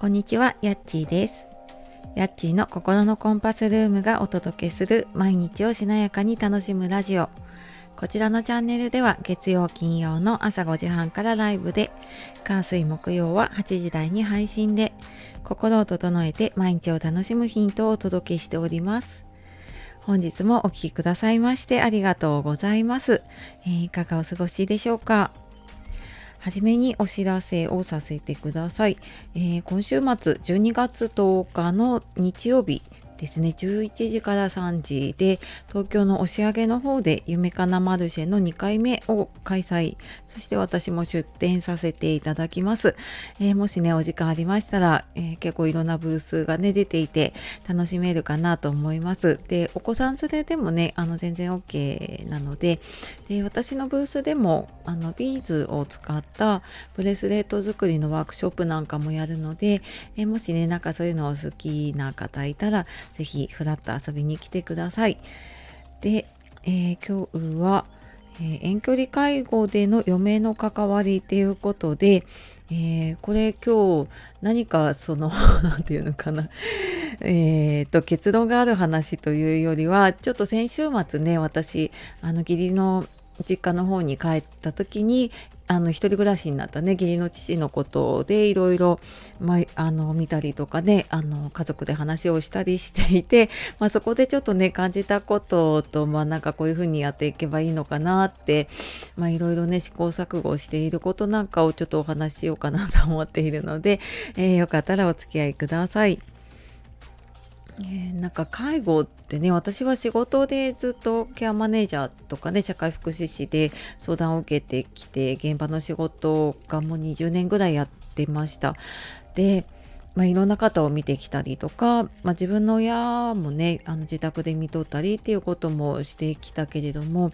こんにちは、やっちーです。やっちーの心のコンパスルームがお届けする毎日をしなやかに楽しむラジオ。こちらのチャンネルでは月曜金曜の朝5時半からライブで、火水木曜は8時台に配信で、心を整えて毎日を楽しむヒントをお届けしております。本日もお聴きくださいましてありがとうございます。えーいかがお過ごしでしょうか？はじめにお知らせをさせてください。えー今週末12月10日の日曜日ですね。11時から3時で東京の押上の方で夢かなマルシェの2回目を開催。そして私も出展させていただきます、えーもしねお時間ありましたら、えー結構いろんなブースがね出ていて楽しめるかなと思います。でお子さん連れでもねあの全然 OK なのでで私のブースでもあのビーズを使ったブレスレット作りのワークショップなんかもやるので、えもしねなんかそういうのを好きな方いたら是非フラッと遊びに来てください。で、えー今日は、えー遠距離介護での嫁の関わりっていうことで、えーこれ今日何かその 何て言うのかなえーと結論がある話というよりはちょっと先週末ね私あの義理の実家の方に帰った時にあの一人暮らしになったね義理の父のことでいろいろ、まあ、あの見たりとかねあの家族で話をしたりしていて、まあ、そこでちょっとね感じたこととまあなんかこういうふうにやっていけばいいのかなっていろいろね試行錯誤していることなんかをちょっとお話ししようかなと思っているので、えーよかったらお付き合いください。えなんか介護ってね私は仕事でずっとケアマネージャーとかね社会福祉士で相談を受けてきて現場の仕事がもう20年ぐらいやってました。でまあ、いろんな方を見てきたりとか、まあ、自分の親もねあの自宅で見とったりっていうこともしてきたけれども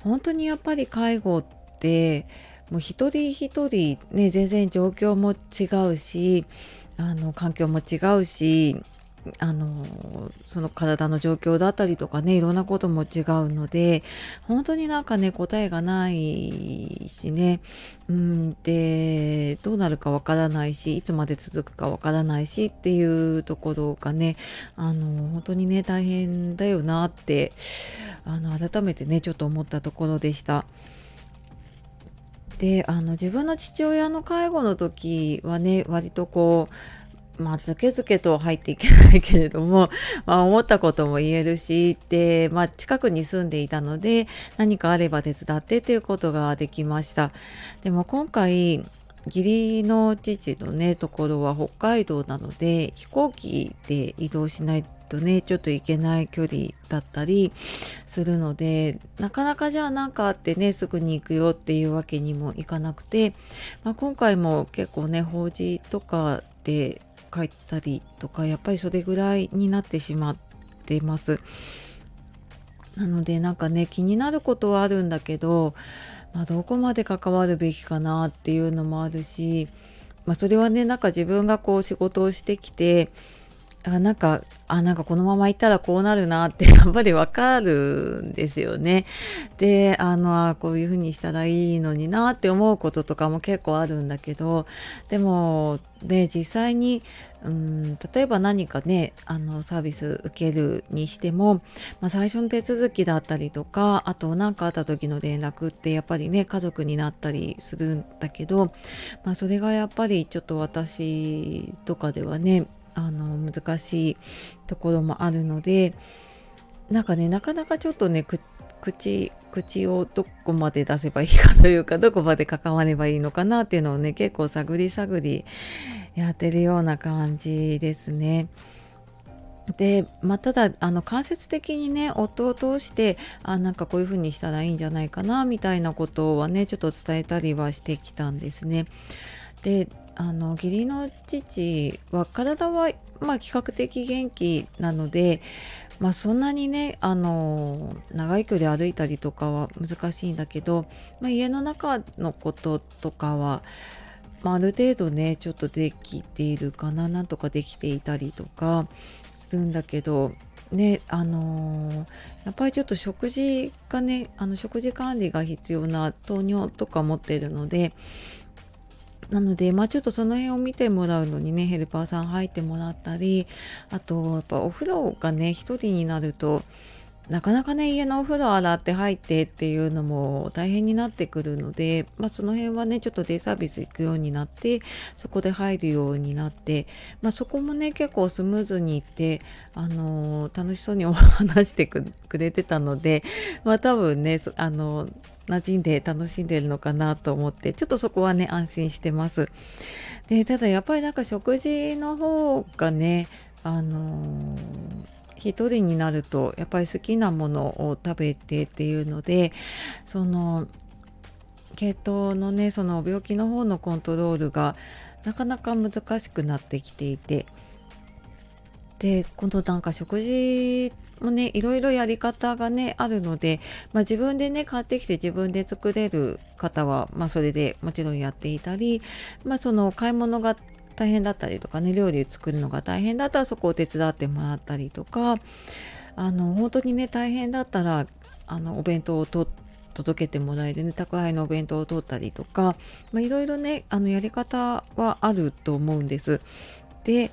本当にやっぱり介護ってもう一人一人ね全然状況も違うしあの環境も違うしあのその体の状況だったりとかねいろんなことも違うので本当になんかね答えがないしねうんでどうなるかわからないしいつまで続くかわからないしっていうところがねあの本当にね大変だよなってあの改めてねちょっと思ったところでした。であの自分の父親の介護の時はね割とこうまあ、ずけずけと入っていけないけれども、まあ、思ったことも言えるしで、まあ、近くに住んでいたので何かあれば手伝ってということができました。でも今回義理の父のねところは北海道なので飛行機で移動しないとねちょっと行けない距離だったりするのでなかなかじゃあ何かあってねすぐに行くよっていうわけにもいかなくて、まあ、今回も結構ね法事とかで帰ったりとかやっぱりそれぐらいになってしまってます。なのでなんかね気になることはあるんだけど、まあ、どこまで関わるべきかなっていうのもあるし、まあ、それはねなんか自分がこう仕事をしてきてあなんかあなんかこのまま行ったらこうなるなって やっぱりわかるんですよね。であのこういうふうにしたらいいのになって思うこととかも結構あるんだけどでもね実際にうん例えば何かねあのサービス受けるにしても、まあ、最初の手続きだったりとかあと何かあった時の連絡ってやっぱりね家族になったりするんだけど、まあ、それがやっぱりちょっと私とかではねあの難しいところもあるのでなんかねなかなかちょっとね口口をどこまで出せばいいかというか どこまで関わればいいのかなっていうのをね結構探り探りやってるような感じですね。で、まあ、ただあの間接的にね夫を通してあなんかこういう風にしたらいいんじゃないかなみたいなことはねちょっと伝えたりはしてきたんですね。であの義理の父は体はまあ比較的元気なのでまあそんなにねあの長い距離歩いたりとかは難しいんだけど、まあ、家の中のこととかは、まあ、ある程度ねちょっとできているかななんとかできていたりとかするんだけどねあのーやっぱりちょっと食事がねあの食事管理が必要な糖尿とか持ってるのでなので、まあ、ちょっとその辺を見てもらうのにねヘルパーさん入ってもらったりあとやっぱお風呂がね一人になるとなかなかね家のお風呂洗って入ってっていうのも大変になってくるので、まあ、その辺はねちょっとデイサービス行くようになってそこで入るようになって、まあ、そこもね結構スムーズにいって、あのー、楽しそうにお話してくれてたので、まあ、多分ね、あのー、馴染んで楽しんでるのかなと思ってちょっとそこはね安心してます。でただやっぱりなんか食事の方がねあのー一人になるとやっぱり好きなものを食べてっていうのでその血糖のねその病気の方のコントロールがなかなか難しくなってきていてで今度なんか食事もねいろいろやり方がねあるので、まあ、自分でね買ってきて自分で作れる方は、まあ、それでもちろんやっていたり、まあ、その買い物が大変だったりとかね料理作るのが大変だったらそこを手伝ってもらったりとかあの本当にね大変だったらあのお弁当をと届けてもらえるね宅配のお弁当を取ったりとかまあいろいろねあのやり方はあると思うんです。で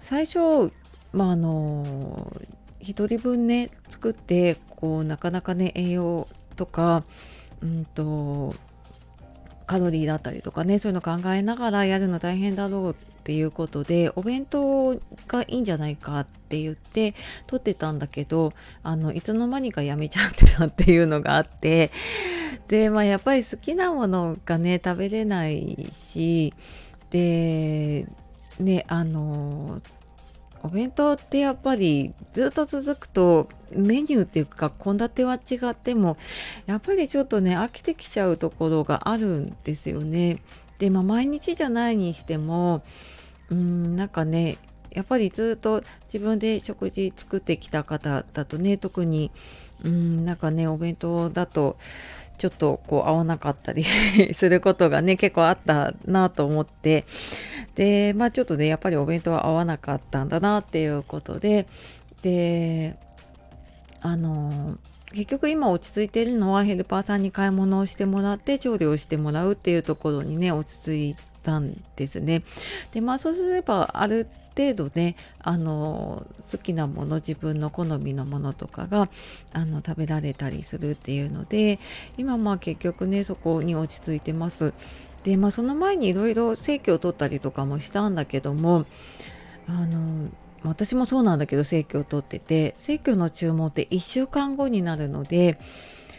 最初まああの1人分ね作ってこうなかなかね栄養とかうんとカロリーだったりとかねそういうの考えながらやるの大変だろうっていうことでお弁当がいいんじゃないかって言って取ってたんだけどあのいつの間にかやめちゃってたっていうのがあってでまあやっぱり好きなものがね食べれないしでねあのお弁当ってやっぱりずっと続くとメニューっていうか献立は違ってもやっぱりちょっとね飽きてきちゃうところがあるんですよね。でまあ毎日じゃないにしてもうんなんかねやっぱりずっと自分で食事作ってきた方だとね特にうんなんかねお弁当だとちょっとこう合わなかったり することがね結構あったなと思って。でまあちょっとねやっぱりお弁当は合わなかったんだなっていうことで。であの結局今落ち着いているのはヘルパーさんに買い物をしてもらって調理をしてもらうっていうところにね落ち着いたんですね。でまあそうすればある程度ねあの好きなもの自分の好みのものとかがあの食べられたりするっていうので今まあ結局ねそこに落ち着いてます。でまあその前にいろいろ正規を取ったりとかもしたんだけどもあの私もそうなんだけど正規を取ってて正規の注文って1週間後になるので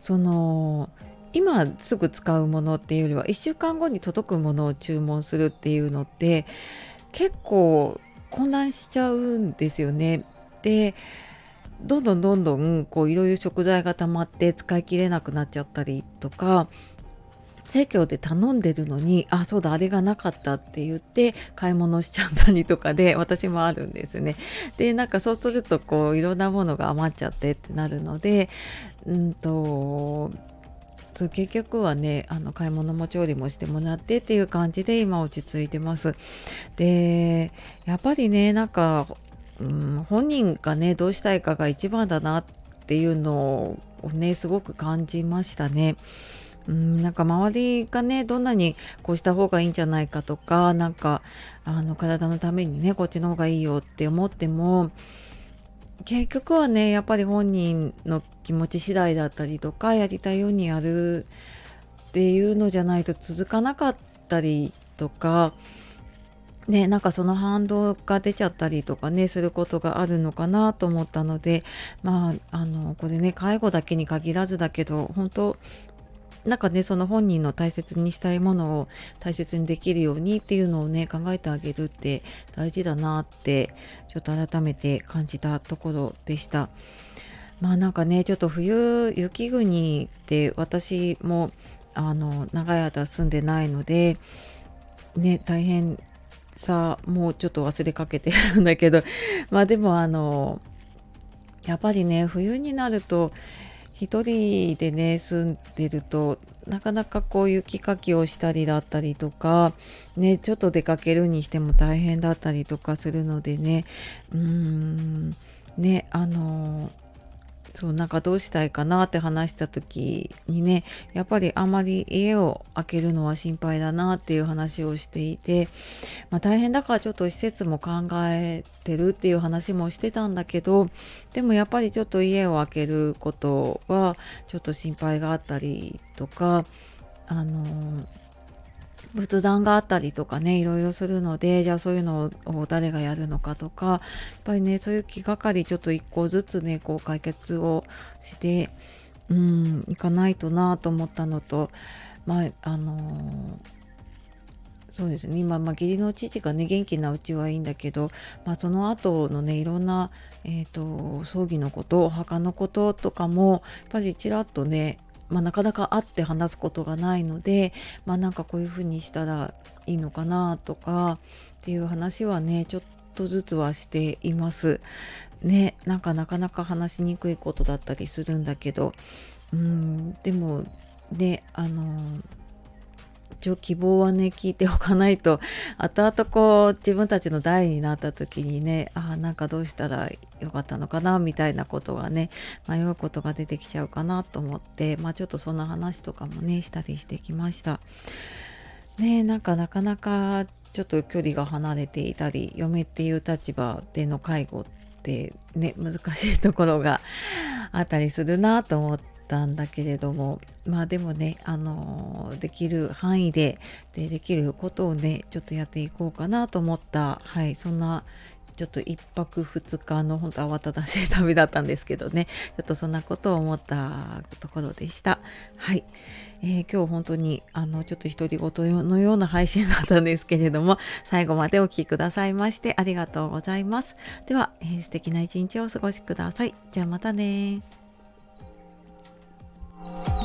その今すぐ使うものっていうよりは1週間後に届くものを注文するっていうのって結構混乱しちゃうんですよね。でどんどんどんどんこういろいろ食材が溜まって使い切れなくなっちゃったりとか生協で頼んでるのにあそうだあれがなかったって言って買い物しちゃったりとかで私もあるんですね。でなんかそうするとこういろんなものが余っちゃってってなるのでうんとそう結局はねあの買い物も調理もしてもらってっていう感じで今落ち着いてます。でやっぱりねなんか、うん、本人がねどうしたいかが一番だなっていうのをねすごく感じましたね。うんなんか周りがねどんなにこうした方がいいんじゃないかとかなんかあの体のためにねこっちの方がいいよって思っても結局はねやっぱり本人の気持ち次第だったりとかやりたいようにやるっていうのじゃないと続かなかったりとかね、なんかその反動が出ちゃったりとかねすることがあるのかなと思ったのでまああのこれね介護だけに限らずだけど本当なんかねその本人の大切にしたいものを大切にできるようにっていうのをね考えてあげるって大事だなってちょっと改めて感じたところでした。まあなんかねちょっと冬雪国って私もあの長い間住んでないのでね大変さもうちょっと忘れかけてるんだけどまあでもあのやっぱりね冬になると一人でね住んでるとなかなかこう雪かきをしたりだったりとかねちょっと出かけるにしても大変だったりとかするのでね。うーん。ねあのそうなんかどうしたいかなって話した時にねやっぱりあまり家を開けるのは心配だなっていう話をしていて、まあ、大変だからちょっと施設も考えてるっていう話もしてたんだけどでもやっぱりちょっと家を開けることはちょっと心配があったりとかあの仏壇があったりとかねいろいろするのでじゃあそういうのを誰がやるのかとかやっぱりねそういう気がかりちょっと一個ずつねこう解決をしてうんいかないとなと思ったのとまああのーそうですね今、まあ、義理の父がね元気なうちはいいんだけど、まあ、その後のねいろんな、えーと、葬儀のことお墓のこととかもやっぱりちらっとねまあ、なかなか会って話すことがないので、まあ、なんかこういうふうにしたらいいのかなとかっていう話はねちょっとずつはしています。ねなんかなかなか話しにくいことだったりするんだけどうんでもねあの一応希望はね聞いておかないと 後々こう自分たちの代になった時にねあなんかどうしたらよかったのかなみたいなことがね迷うことが出てきちゃうかなと思ってまあちょっとそんな話とかもねしたりしてきました。ねなんかなかなかちょっと距離が離れていたり嫁っていう立場での介護ってね難しいところがあったりするなと思ってたんだけれどもまあでもねあのできる範囲ででできることをねちょっとやっていこうかなと思ったはいそんなちょっと1泊2日の本当慌ただしい旅だったんですけどねちょっとそんなことを思ったところでした。はい、えー、今日本当にあのちょっと独り言のような配信だったんですけれども最後までお聴きくださいましてありがとうございます。では、えー、素敵な一日をお過ごしください。じゃあまたね Thank you.